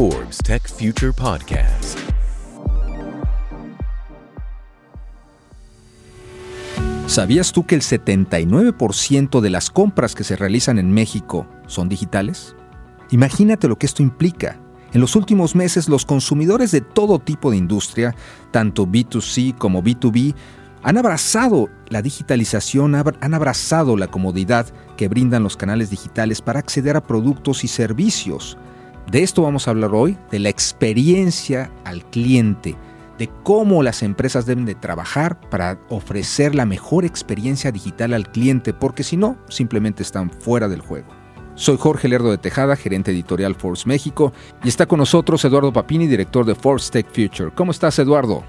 Forbes Tech Future Podcast. ¿Sabías tú que el 79% de las compras que se realizan en México son digitales? Imagínate lo que esto implica. En los últimos meses los consumidores de todo tipo de industria, tanto B2C como B2B, han abrazado la digitalización, han abrazado la comodidad que brindan los canales digitales para acceder a productos y servicios. De esto vamos a hablar hoy, de la experiencia al cliente, de cómo las empresas deben de trabajar para ofrecer la mejor experiencia digital al cliente, porque si no, simplemente están fuera del juego. Soy Jorge Lerdo de Tejada, gerente editorial Force México, y está con nosotros Eduardo Papini, director de Force Tech Future. ¿Cómo estás, Eduardo?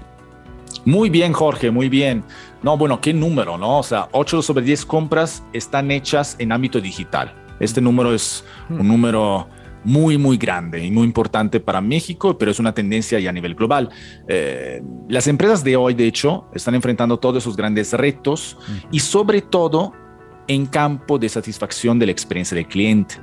Muy bien, Jorge, muy bien. No, bueno, qué número, ¿no? O sea, 8 sobre 10 compras están hechas en ámbito digital. Este número es un número muy, muy grande y muy importante para México, pero es una tendencia ya a nivel global. Eh, las empresas de hoy, de hecho, están enfrentando todos esos grandes retos y sobre todo en campo de satisfacción de la experiencia del cliente.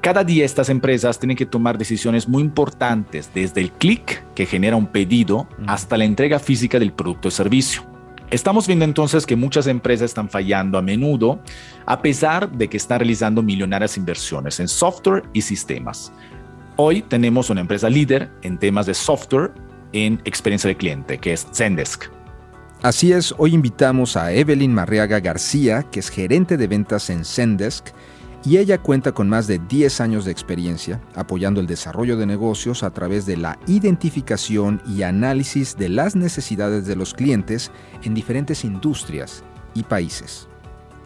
Cada día estas empresas tienen que tomar decisiones muy importantes, desde el clic que genera un pedido hasta la entrega física del producto o servicio. Estamos viendo entonces que muchas empresas están fallando a menudo, a pesar de que están realizando millonarias inversiones en software y sistemas. Hoy tenemos una empresa líder en temas de software en experiencia de cliente, que es Zendesk. Así es, hoy invitamos a Evelyn Marriaga García, que es gerente de ventas en Zendesk y ella cuenta con más de 10 años de experiencia apoyando el desarrollo de negocios a través de la identificación y análisis de las necesidades de los clientes en diferentes industrias y países.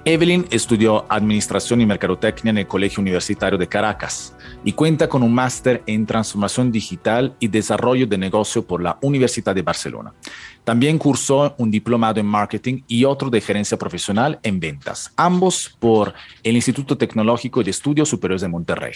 Evelyn estudió Administración y Mercadotecnia en el Colegio Universitario de Caracas y cuenta con un máster en Transformación Digital y Desarrollo de Negocio por la Universidad de Barcelona. También cursó un diplomado en Marketing y otro de Gerencia Profesional en Ventas, ambos por el Instituto Tecnológico de Estudios Superiores de Monterrey.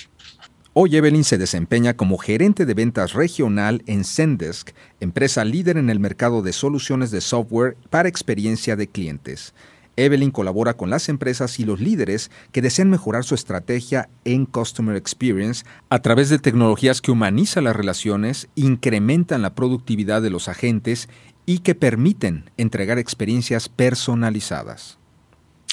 Hoy Evelyn se desempeña como gerente de ventas regional en Zendesk, empresa líder en el mercado de soluciones de software para experiencia de clientes. Evelyn colabora con las empresas y los líderes que desean mejorar su estrategia en Customer Experience a través de tecnologías que humanizan las relaciones, incrementan la productividad de los agentes y que permiten entregar experiencias personalizadas.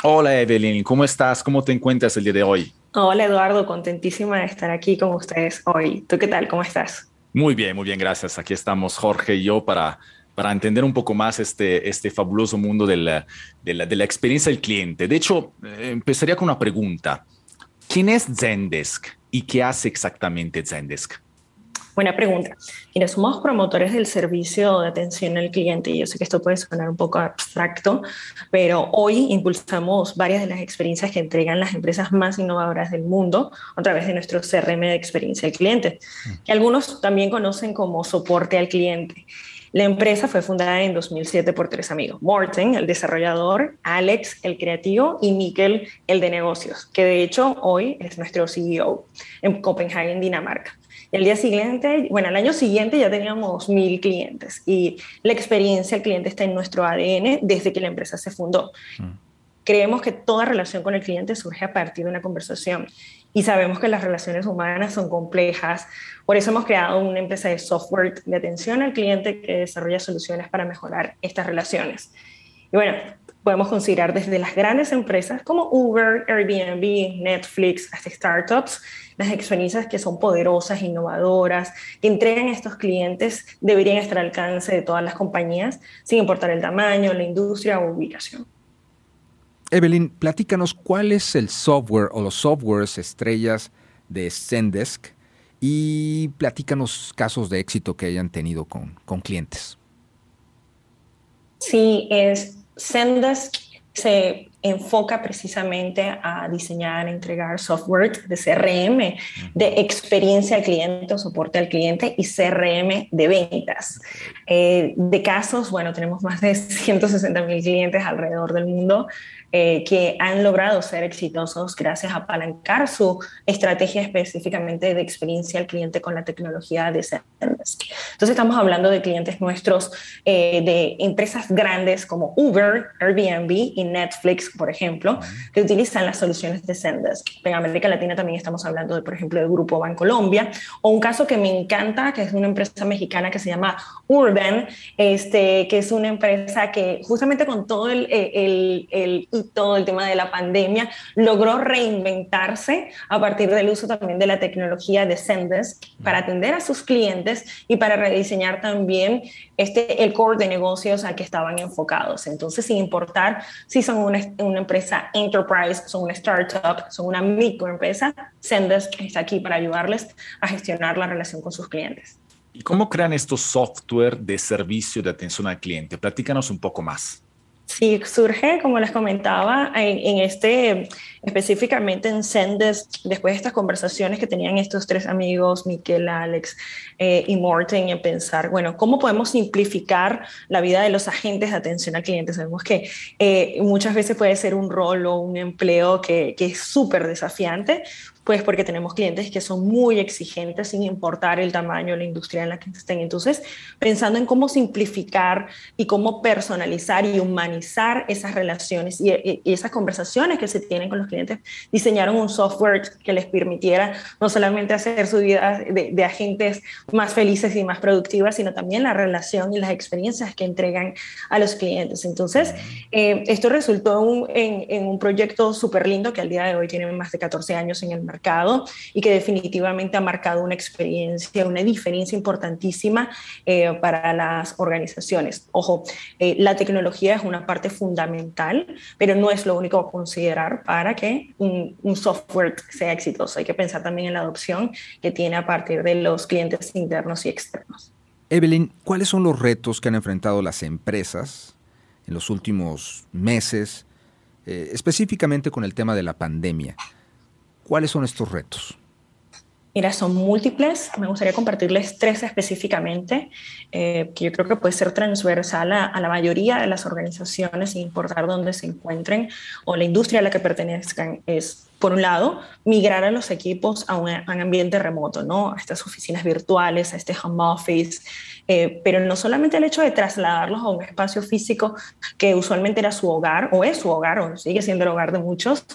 Hola Evelyn, ¿cómo estás? ¿Cómo te encuentras el día de hoy? Hola Eduardo, contentísima de estar aquí con ustedes hoy. ¿Tú qué tal? ¿Cómo estás? Muy bien, muy bien, gracias. Aquí estamos Jorge y yo para para entender un poco más este, este fabuloso mundo de la, de, la, experiencia del cliente. De hecho, eh, empezaría con una pregunta. ¿Quién es Zendesk y qué hace exactamente Zendesk? Buena pregunta. Mira, somos promotores del servicio de atención al cliente y yo sé que esto puede sonar un poco abstracto, pero hoy impulsamos varias de las experiencias que entregan las empresas más innovadoras del mundo a través de nuestro CRM de experiencia al cliente, que algunos también conocen como soporte al cliente. La empresa fue fundada en 2007 por tres amigos, Morten, el desarrollador, Alex, el creativo, y Mikkel, el de negocios, que de hecho hoy es nuestro CEO en Copenhague, Dinamarca. el día siguiente, bueno, el año siguiente ya teníamos mil clientes y la experiencia del cliente está en nuestro ADN desde que la empresa se fundó. Mm. Creemos que toda relación con el cliente surge a partir de una conversación y sabemos que las relaciones humanas son complejas. Por eso hemos creado una empresa de software de atención al cliente que desarrolla soluciones para mejorar estas relaciones. Y bueno, podemos considerar desde las grandes empresas como Uber, Airbnb, Netflix, hasta startups, las experiencias que son poderosas, innovadoras, que entregan a estos clientes, deberían estar al alcance de todas las compañías, sin importar el tamaño, la industria o ubicación. Evelyn, platícanos cuál es el software o los softwares estrellas de Zendesk y platícanos casos de éxito que hayan tenido con, con clientes. Sí, es Zendesk se enfoca precisamente a diseñar, entregar software de CRM, de experiencia al cliente o soporte al cliente y CRM de ventas. Eh, de casos, bueno, tenemos más de 160 mil clientes alrededor del mundo eh, que han logrado ser exitosos gracias a apalancar su estrategia específicamente de experiencia al cliente con la tecnología de Zendesk. Entonces estamos hablando de clientes nuestros, eh, de empresas grandes como Uber, Airbnb y Netflix Zendesk, por ejemplo, que utilizan las soluciones de Zendesk. En América Latina también estamos hablando de, por ejemplo, del grupo Bancolombia, o un caso que me encanta, que es una empresa mexicana que se llama Urban, este, que es una empresa que justamente con todo el, el, el, y todo el tema de la pandemia logró reinventarse a partir del uso también de la tecnología de Zendesk para atender a sus clientes y para rediseñar también este, el core de negocios al que estaban enfocados. Entonces, sin importar si son una, una empresa enterprise, son una startup, son una microempresa, Zendesk está aquí para ayudarles a gestionar la relación con sus clientes. ¿Y cómo crean estos software de servicio de atención al cliente? Platícanos un poco más. Sí, surge, como les comentaba, en, este, específicamente en Sendes, después de estas conversaciones que tenían estos tres amigos, Miquel, Alex eh, y Morten, en pensar, bueno, ¿cómo podemos simplificar la vida de los agentes de atención al cliente? Sabemos que eh, muchas veces puede ser un rol o un empleo que, que es súper desafiante, pues porque tenemos clientes que son muy exigentes sin importar el tamaño, la industria en la que estén. Entonces, pensando en cómo simplificar y cómo personalizar y humanizar esas relaciones y, esas conversaciones que se tienen con los clientes, diseñaron un software que les permitiera no solamente hacer su vida de, agentes más felices y más productivas, sino también la relación y las experiencias que entregan a los clientes. Entonces, eh, esto resultó en, en un proyecto súper lindo que al día de hoy tiene más de 14 años en el mercado y que definitivamente ha marcado una experiencia, una diferencia importantísima eh, para las organizaciones. Ojo, eh, la tecnología es una parte fundamental, pero no es lo único a considerar para que un, software sea exitoso. Hay que pensar también en la adopción que tiene a partir de los clientes internos y externos. Evelyn, ¿cuáles son los retos que han enfrentado las empresas en los últimos meses, eh, específicamente con el tema de la pandemia? ¿Cuáles son estos retos? Mira, son múltiples. Me gustaría compartirles tres específicamente, eh, que yo creo que puede ser transversal a, la mayoría de las organizaciones, sin importar dónde se encuentren o la industria a la que pertenezcan. Es, por un lado, migrar a los equipos a un, ambiente remoto, ¿no? A estas oficinas virtuales, a este home office, eh, pero no solamente el hecho de trasladarlos a un espacio físico que usualmente era su hogar o es su hogar o sigue siendo el hogar de muchos,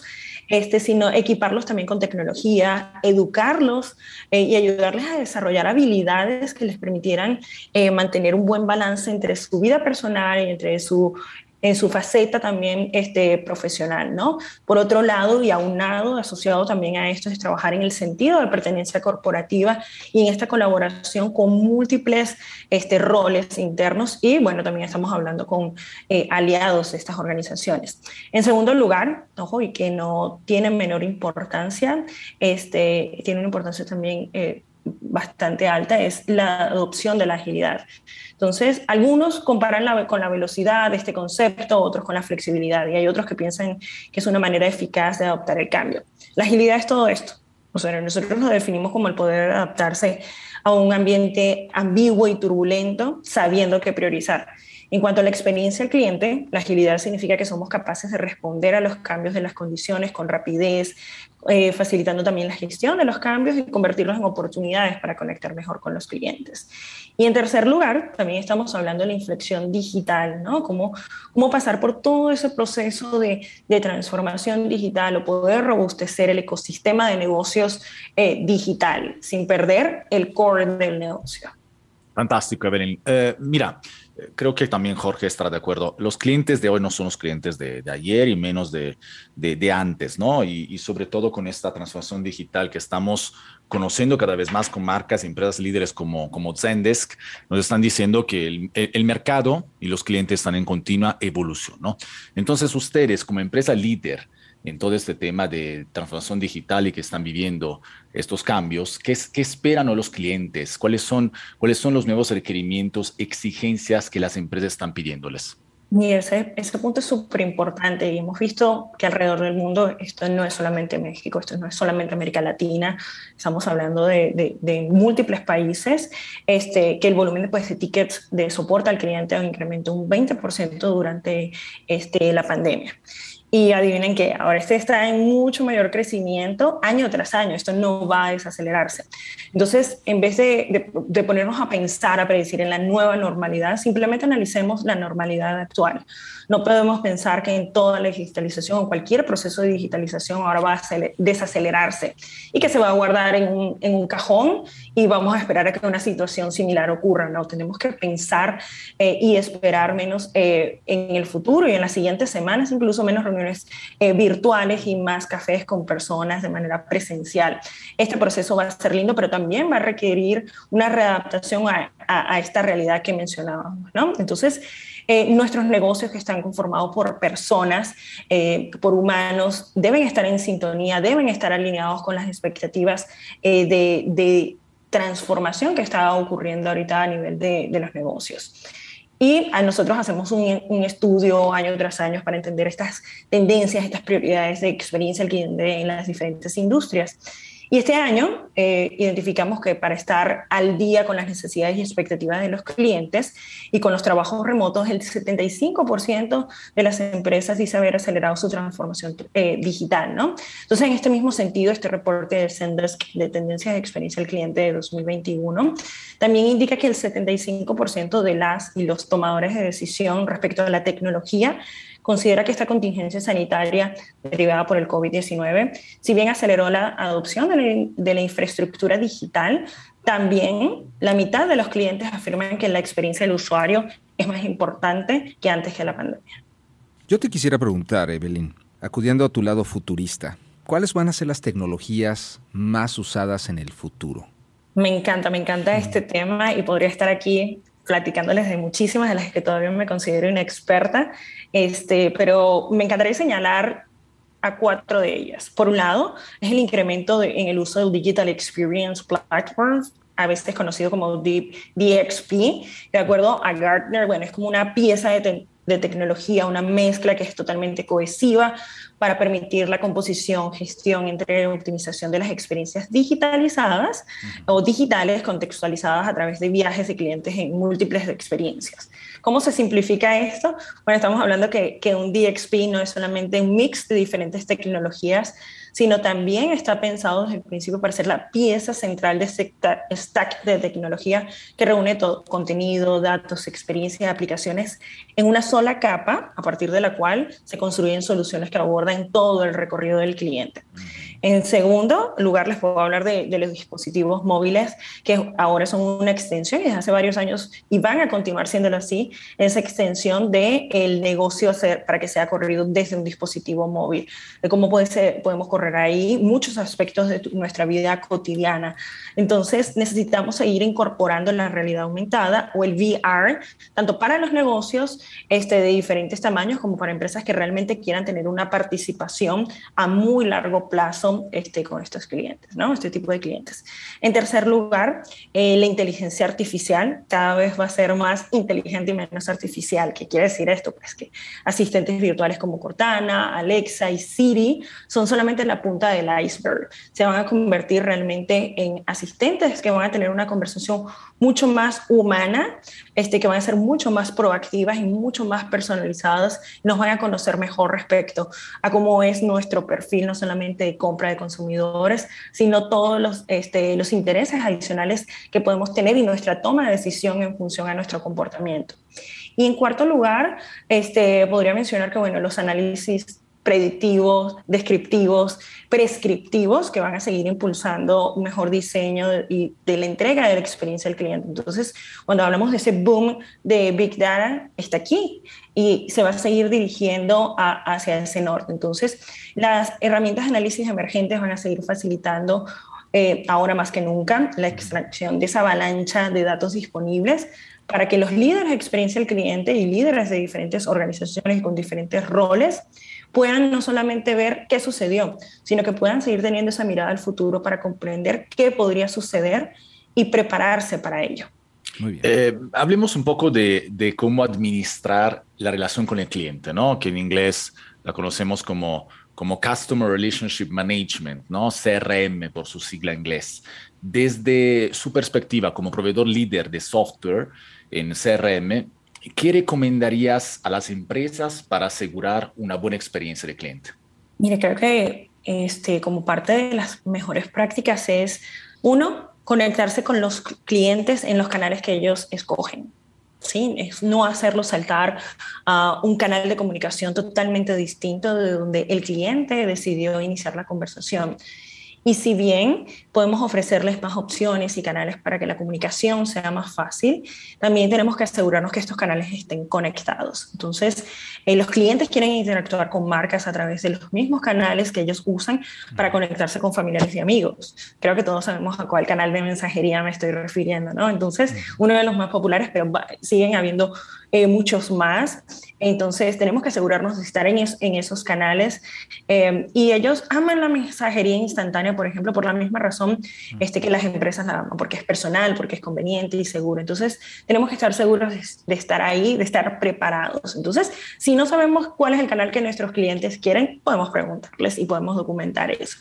este, sino equiparlos también con tecnología, educarlos eh, y ayudarles a desarrollar habilidades que les permitieran eh, mantener un buen balance entre su vida personal y entre su en su faceta también este, profesional, ¿no? Por otro lado, y aunado, asociado también a esto, es trabajar en el sentido de pertenencia corporativa y en esta colaboración con múltiples este, roles internos y, bueno, también estamos hablando con eh, aliados de estas organizaciones. En segundo lugar, ojo, y que no tiene menor importancia, este, tiene una importancia también eh, bastante alta, es la adopción de la agilidad. Entonces, algunos comparan con la velocidad de este concepto, otros con la flexibilidad, y hay otros que piensan que es una manera eficaz de adoptar el cambio. La agilidad es todo esto. O sea, nosotros lo definimos como el poder adaptarse a un ambiente ambiguo y turbulento, sabiendo qué priorizar. En cuanto a la experiencia del cliente, la agilidad significa que somos capaces de responder a los cambios de las condiciones con rapidez, eh, facilitando también la gestión de los cambios y convertirlos en oportunidades para conectar mejor con los clientes. Y en tercer lugar, también estamos hablando de la inflexión digital, ¿no? Cómo, cómo pasar por todo ese proceso de, de transformación digital o poder robustecer el ecosistema de negocios eh, digital sin perder el core del negocio. Fantástico, Evelyn. Eh, mira, creo que también Jorge estará de acuerdo. Los clientes de hoy no son los clientes de, ayer y menos de, de, antes, ¿no? Y, sobre todo con esta transformación digital que estamos conociendo cada vez más con marcas y empresas líderes como, como Zendesk, nos están diciendo que el, el, mercado y los clientes están en continua evolución, ¿no? Entonces, ustedes como empresa líder, en todo este tema de transformación digital y que están viviendo estos cambios, ¿qué, qué esperan los clientes? ¿Cuáles son, ¿Cuáles son los nuevos requerimientos, exigencias que las empresas están pidiéndoles? Y ese, ese punto es súper importante y hemos visto que alrededor del mundo esto no es solamente México, esto no es solamente América Latina, estamos hablando de, de, múltiples países, este, que el volumen pues, de tickets de soporte al cliente incrementó un 20% durante este, la pandemia. Y adivinen qué, ahora este está en mucho mayor crecimiento año tras año, esto no va a desacelerarse. Entonces, en vez de, de, ponernos a pensar, a predecir en la nueva normalidad, simplemente analicemos la normalidad actual. No podemos pensar que en toda la digitalización o cualquier proceso de digitalización ahora va a desacelerarse y que se va a guardar en un, en un cajón y vamos a esperar a que una situación similar ocurra. No, tenemos que pensar eh, y esperar menos eh, en el futuro y en las siguientes semanas, incluso menos eh, virtuales y más cafés con personas de manera presencial. Este proceso va a ser lindo, pero también va a requerir una readaptación a, esta realidad que mencionábamos. ¿no? Entonces, eh, nuestros negocios que están conformados por personas, eh, por humanos, deben estar en sintonía, deben estar alineados con las expectativas de, transformación que está ocurriendo ahorita a nivel de, los negocios. Y a nosotros hacemos un, estudio año tras año para entender estas tendencias, estas prioridades de experiencia del cliente en las diferentes industrias. Y este año eh, identificamos que para estar al día con las necesidades y expectativas de los clientes y con los trabajos remotos, el 75% de las empresas dice haber acelerado su transformación eh, digital. ¿no? Entonces, en este mismo sentido, este reporte de Sendesk de tendencias de experiencia del cliente de 2021 también indica que el 75% de las y los tomadores de decisión respecto a la tecnología considera que esta contingencia sanitaria derivada por el COVID-19, si bien aceleró la adopción de la, infraestructura digital, también la mitad de los clientes afirman que la experiencia del usuario es más importante que antes de la pandemia. Yo te quisiera preguntar, Evelyn, acudiendo a tu lado futurista, ¿cuáles van a ser las tecnologías más usadas en el futuro? Me encanta, me encanta este tema y podría estar aquí platicándoles de muchísimas de las que todavía me considero inexperta, este, pero me encantaría señalar a cuatro de ellas. Por un lado, es el incremento en el uso del Digital Experience Platforms, a veces conocido como DXP. De acuerdo a Gartner, bueno, es como una pieza de, de tecnología, una mezcla que es totalmente cohesiva para permitir la composición, gestión, entre optimización de las experiencias digitalizadas o digitales contextualizadas a través de viajes de clientes en múltiples experiencias. ¿Cómo se simplifica esto? Bueno, estamos hablando que, que un DXP no es solamente un mix de diferentes tecnologías, sino también está pensado desde el principio para ser la pieza central de este stack de tecnología que reúne todo, contenido, datos, experiencias, aplicaciones en una sola capa, a partir de la cual se construyen soluciones que abordan todo el recorrido del cliente. En segundo lugar, les puedo hablar de, los dispositivos móviles, que ahora son una extensión desde hace varios años y van a continuar siendo así, esa extensión del el negocio para que sea corrido desde un dispositivo móvil, de cómo puede ser, podemos correr ahí muchos aspectos de nuestra vida cotidiana. Entonces, necesitamos seguir incorporando la realidad aumentada o el VR, tanto para los negocios este, de diferentes tamaños como para empresas que realmente quieran tener una participación a muy largo plazo este, con estos clientes, ¿no? Este tipo de clientes. En tercer lugar, eh, la inteligencia artificial cada vez va a ser más inteligente y menos artificial. ¿Qué quiere decir esto? Pues que asistentes virtuales como Cortana, Alexa y Siri son solamente la punta del iceberg. Se van a convertir realmente en asistentes que van a tener una conversación mucho más humana, este, que van a ser mucho más proactivas y mucho más personalizadas. Nos van a conocer mejor respecto a cómo es nuestro perfil, no solamente de compra, de consumidores, sino todos los, este, los intereses adicionales que podemos tener y nuestra toma de decisión en función a nuestro comportamiento. Y en cuarto lugar, este, podría mencionar que bueno, los análisis predictivos, descriptivos, prescriptivos que van a seguir impulsando un mejor diseño y de la entrega de la experiencia del cliente. Entonces, cuando hablamos de ese boom de Big Data, está aquí y se va a seguir dirigiendo hacia ese norte. Entonces, las herramientas de análisis emergentes van a seguir facilitando eh, ahora más que nunca la extracción de esa avalancha de datos disponibles para que los líderes de experiencia del cliente y líderes de diferentes organizaciones con diferentes roles puedan no solamente ver qué sucedió, sino que puedan seguir teniendo esa mirada al futuro para comprender qué podría suceder y prepararse para ello. Muy bien. Eh, hablemos un poco de, de, cómo administrar la relación con el cliente, ¿no? Que en inglés la conocemos como, como Customer Relationship Management, ¿no? CRM por su sigla inglés. Desde su perspectiva como proveedor líder de software en CRM, ¿qué recomendarías a las empresas para asegurar una buena experiencia de cliente? Mire, creo que este, como parte de las mejores prácticas es, uno, conectarse con los clientes en los canales que ellos escogen. ¿sí? Es no hacerlo saltar a un canal de comunicación totalmente distinto de donde el cliente decidió iniciar la conversación. Y si bien podemos ofrecerles más opciones y canales para que la comunicación sea más fácil, también tenemos que asegurarnos que estos canales estén conectados. Entonces, eh, los clientes quieren interactuar con marcas a través de los mismos canales que ellos usan para conectarse con familiares y amigos. Creo que todos sabemos a cuál canal de mensajería me estoy refiriendo, ¿no? Entonces, uno de los más populares, pero siguen habiendo eh, muchos más. Entonces, tenemos que asegurarnos de estar en, en esos canales. Eh, y ellos aman la mensajería instantánea, por ejemplo, por la misma razón este, que las empresas la aman, porque es personal, porque es conveniente y seguro. Entonces, tenemos que estar seguros de, estar ahí, de estar preparados. Entonces, si no sabemos cuál es el canal que nuestros clientes quieren, podemos preguntarles y podemos documentar eso.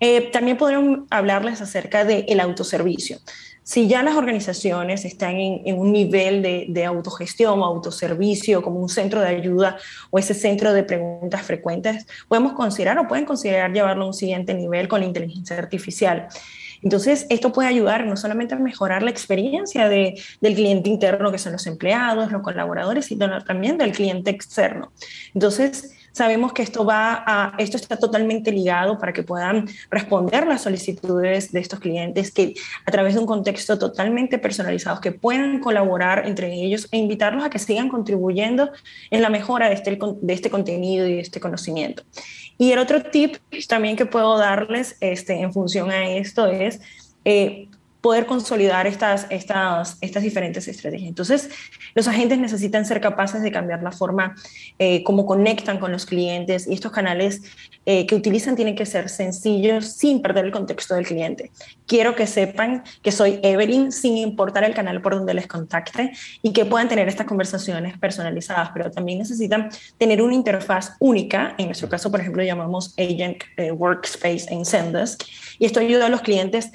Eh, también podemos hablarles acerca del autoservicio. Si ya las organizaciones están en, un nivel de, autogestión o autoservicio, como un centro de ayuda o ese centro de preguntas frecuentes, podemos considerar o pueden considerar llevarlo a un siguiente nivel con la inteligencia artificial. Entonces, esto puede ayudar no solamente a mejorar la experiencia de, del cliente interno, que son los empleados, los colaboradores, sino también del cliente externo. Entonces, Sabemos que esto está totalmente ligado para que puedan responder las solicitudes de estos clientes, que a través de un contexto totalmente personalizado, que puedan colaborar entre ellos e invitarlos a que sigan contribuyendo en la mejora de este, este contenido y de este conocimiento. Y el otro tip también que puedo darles este, en función a esto es eh, poder consolidar estas, estas, estas diferentes estrategias. Entonces, los agentes necesitan ser capaces de cambiar la forma eh, como conectan con los clientes y estos canales eh, que utilizan tienen que ser sencillos sin perder el contexto del cliente. Quiero que sepan que soy Evelyn sin importar el canal por donde les contacte y que puedan tener estas conversaciones personalizadas, pero también necesitan tener una interfaz única. En nuestro caso, por ejemplo, llamamos Agent eh, Workspace en Zendesk y esto ayuda a los clientes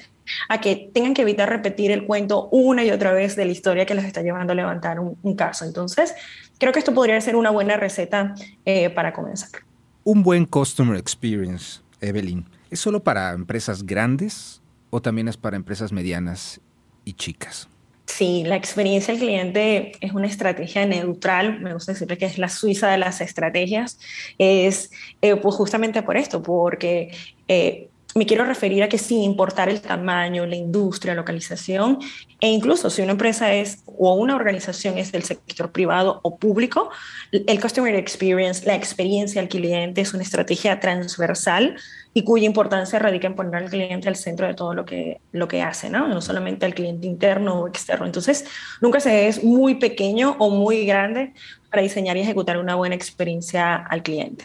a que tengan que evitar repetir el cuento una y otra vez de la historia que les está llevando a levantar un, caso. Entonces, creo que esto podría ser una buena receta eh, para comenzar. Un buen customer experience, Evelyn, ¿es solo para empresas grandes o también es para empresas medianas y chicas? Sí, la experiencia del cliente es una estrategia neutral, me gusta decirle que es la suiza de las estrategias, es eh, pues justamente por esto, porque eh, me quiero referir a que sin importar el tamaño, la industria, la localización, e incluso si una empresa es o una organización es del sector privado o público, el Customer Experience, la experiencia al cliente es una estrategia transversal y cuya importancia radica en poner al cliente al centro de todo lo que, lo que hace, ¿no? no solamente al cliente interno o externo. Entonces, nunca se es muy pequeño o muy grande para diseñar y ejecutar una buena experiencia al cliente.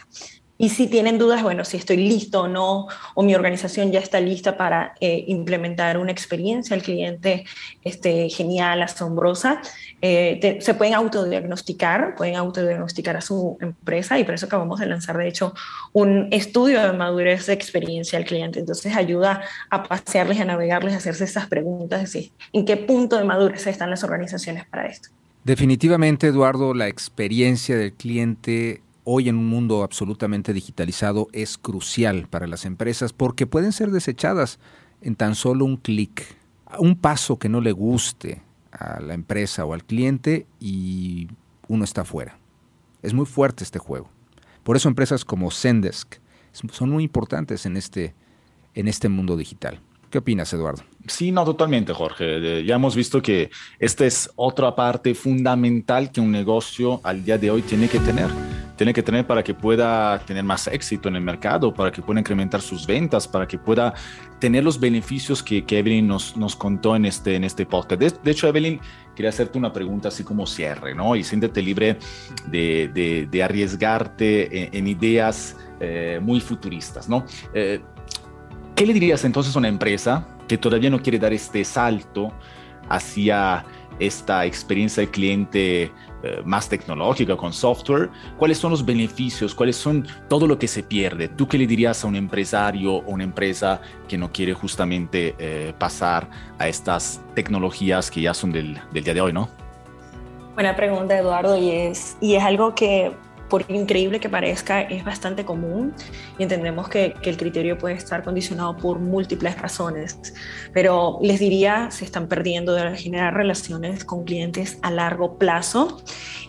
Y si tienen dudas, bueno, si estoy listo o no, o mi organización ya está lista para eh, implementar una experiencia al cliente este, genial, asombrosa, eh, se pueden autodiagnosticar, pueden autodiagnosticar a su empresa y por eso acabamos de lanzar, de hecho, un estudio de madurez de experiencia al cliente. Entonces ayuda a pasearles, a navegarles, a hacerse estas preguntas, decir, en qué punto de madurez están las organizaciones para esto. Definitivamente, Eduardo, la experiencia del cliente hoy en un mundo absolutamente digitalizado es crucial para las empresas porque pueden ser desechadas en tan solo un clic. Un paso que no le guste a la empresa o al cliente y uno está fuera. Es muy fuerte este juego. Por eso empresas como Zendesk son muy importantes en este, en este mundo digital. ¿Qué opinas, Eduardo? Sí, no, totalmente, Jorge. Ya hemos visto que esta es otra parte fundamental que un negocio al día de hoy tiene que tener tiene que tener para que pueda tener más éxito en el mercado, para que pueda incrementar sus ventas, para que pueda tener los beneficios que, Evelyn nos, contó en este, en este podcast. De, hecho, Evelyn, quería hacerte una pregunta así como cierre, ¿no? Y siéntete libre de, de, arriesgarte en, ideas eh, muy futuristas, ¿no? Eh, ¿Qué le dirías entonces a una empresa que todavía no quiere dar este salto hacia esta experiencia de cliente eh, más tecnológica con software, cuáles son los beneficios, cuáles son todo lo que se pierde. ¿Tú qué le dirías a un empresario o una empresa que no quiere justamente eh, pasar a estas tecnologías que ya son del, del día de hoy, no? Buena pregunta, Eduardo, y es, y es algo que por increíble que parezca, es bastante común y entendemos que, el criterio puede estar condicionado por múltiples razones, pero les diría, se están perdiendo de generar relaciones con clientes a largo plazo,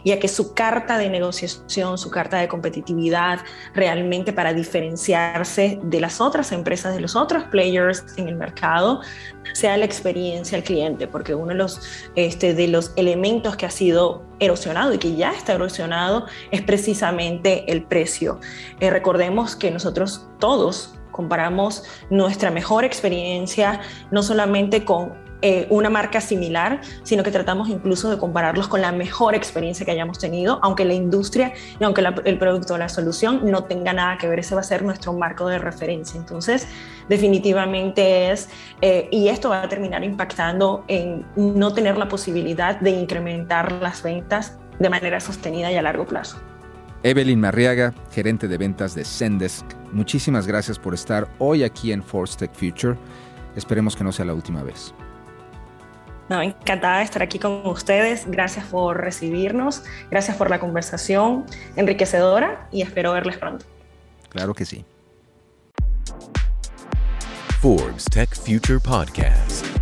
ya que su carta de negociación, su carta de competitividad, realmente para diferenciarse de las otras empresas, de los otros players en el mercado, sea la experiencia al cliente, porque uno de los, este, de los elementos que ha sido erosionado y que ya está erosionado es precisamente el precio. Eh, recordemos que nosotros todos comparamos nuestra mejor experiencia no solamente con eh, una marca similar, sino que tratamos incluso de compararlos con la mejor experiencia que hayamos tenido, aunque la industria y aunque el producto o la solución no tenga nada que ver, ese va a ser nuestro marco de referencia. Entonces, definitivamente es, eh, y esto va a terminar impactando en no tener la posibilidad de incrementar las ventas de manera sostenida y a largo plazo. Evelyn Marriaga, gerente de ventas de Zendesk, muchísimas gracias por estar hoy aquí en Force Tech Future. Esperemos que no sea la última vez. No, encantada de estar aquí con ustedes. Gracias por recibirnos. Gracias por la conversación enriquecedora y espero verles pronto. Claro que sí. Forbes Tech Future Podcast.